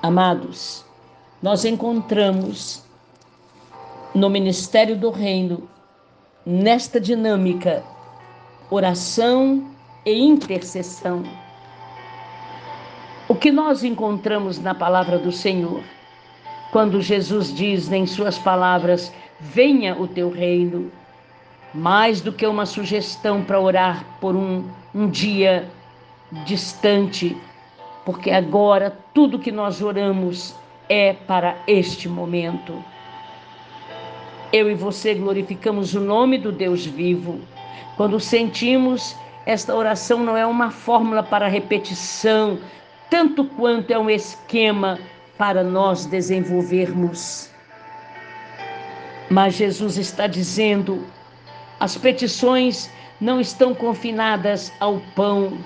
Amados, nós encontramos no ministério do reino, nesta dinâmica, oração e intercessão. O que nós encontramos na palavra do Senhor, quando Jesus diz em suas palavras: Venha o teu reino, mais do que uma sugestão para orar por um, um dia distante, porque agora tudo que nós oramos é para este momento. Eu e você glorificamos o nome do Deus vivo. Quando sentimos esta oração não é uma fórmula para repetição, tanto quanto é um esquema para nós desenvolvermos. Mas Jesus está dizendo: as petições não estão confinadas ao pão.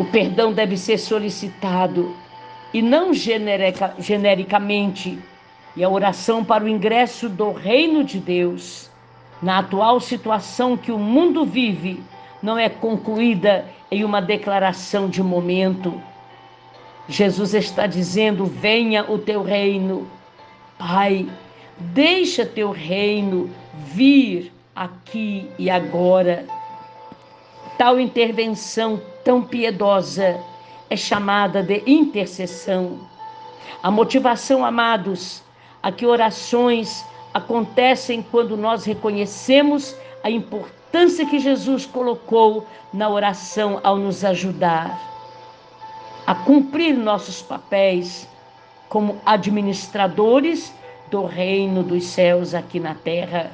O perdão deve ser solicitado e não generica, genericamente e a oração para o ingresso do reino de Deus, na atual situação que o mundo vive, não é concluída em uma declaração de momento. Jesus está dizendo: venha o teu reino. Pai, deixa teu reino vir aqui e agora. Tal intervenção tão piedosa é chamada de intercessão. A motivação, amados, a que orações acontecem quando nós reconhecemos a importância que Jesus colocou na oração ao nos ajudar a cumprir nossos papéis como administradores do reino dos céus aqui na terra.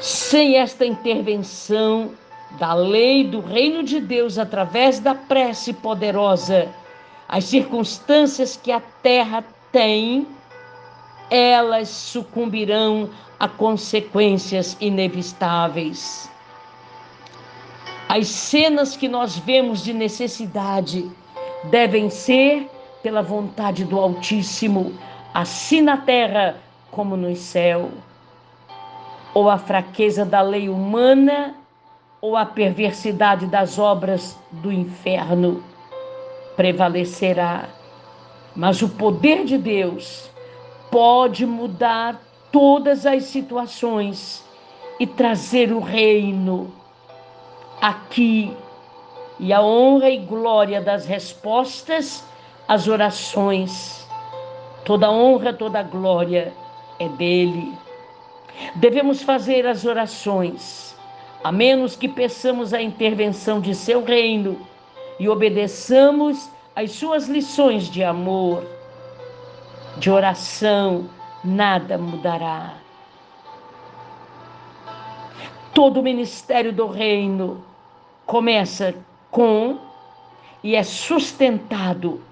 Sem esta intervenção da lei do reino de Deus através da prece poderosa, as circunstâncias que a terra tem elas sucumbirão a consequências inevitáveis. As cenas que nós vemos de necessidade devem ser pela vontade do Altíssimo, assim na terra como no céu. Ou a fraqueza da lei humana, ou a perversidade das obras do inferno prevalecerá. Mas o poder de Deus pode mudar todas as situações e trazer o reino aqui e a honra e glória das respostas às orações. Toda honra, toda glória é dele. Devemos fazer as orações, a menos que peçamos a intervenção de seu reino e obedeçamos às suas lições de amor de oração, nada mudará. Todo o ministério do reino começa com e é sustentado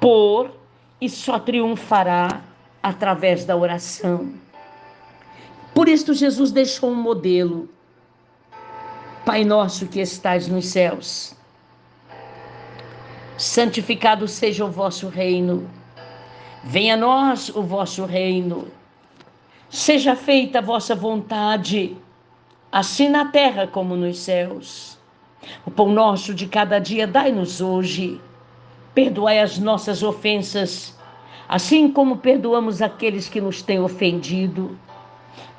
por e só triunfará através da oração. Por isso Jesus deixou um modelo. Pai nosso que estais nos céus, santificado seja o vosso reino Venha a nós o vosso reino. Seja feita a vossa vontade, assim na terra como nos céus. O pão nosso de cada dia dai-nos hoje. Perdoai as nossas ofensas, assim como perdoamos aqueles que nos têm ofendido.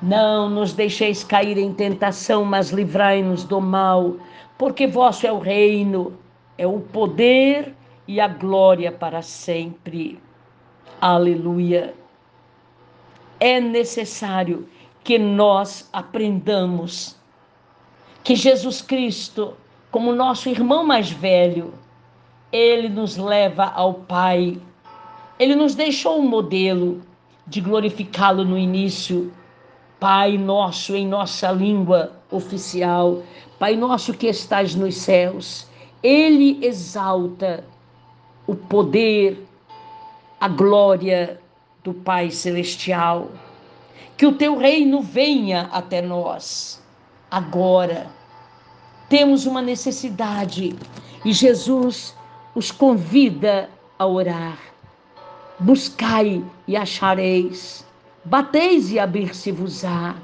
Não nos deixeis cair em tentação, mas livrai-nos do mal, porque vosso é o reino, é o poder e a glória para sempre. Aleluia. É necessário que nós aprendamos que Jesus Cristo, como nosso irmão mais velho, ele nos leva ao Pai. Ele nos deixou um modelo de glorificá-lo no início. Pai nosso em nossa língua oficial, Pai nosso que estás nos céus. Ele exalta o poder, a glória do Pai Celestial. Que o teu reino venha até nós agora. Temos uma necessidade e Jesus os convida a orar. Buscai e achareis, bateis e abrir-se-vos-á.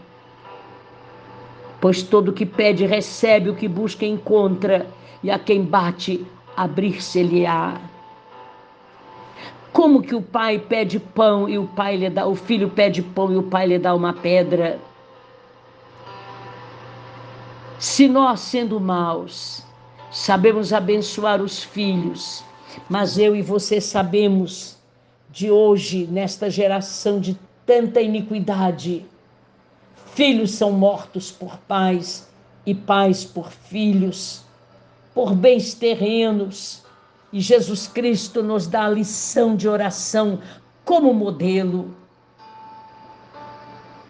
Pois todo que pede recebe, o que busca encontra, e a quem bate abrir-se-lhe-á. Como que o pai pede pão e o pai lhe dá, o filho pede pão e o pai lhe dá uma pedra? Se nós, sendo maus, sabemos abençoar os filhos, mas eu e você sabemos de hoje, nesta geração de tanta iniquidade, filhos são mortos por pais e pais por filhos, por bens terrenos, e Jesus Cristo nos dá a lição de oração como modelo.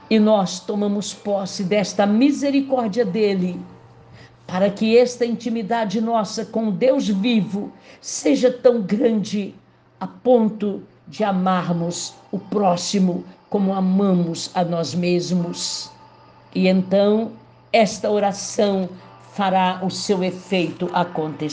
E nós tomamos posse desta misericórdia dele, para que esta intimidade nossa com Deus vivo seja tão grande a ponto de amarmos o próximo como amamos a nós mesmos. E então esta oração fará o seu efeito acontecer.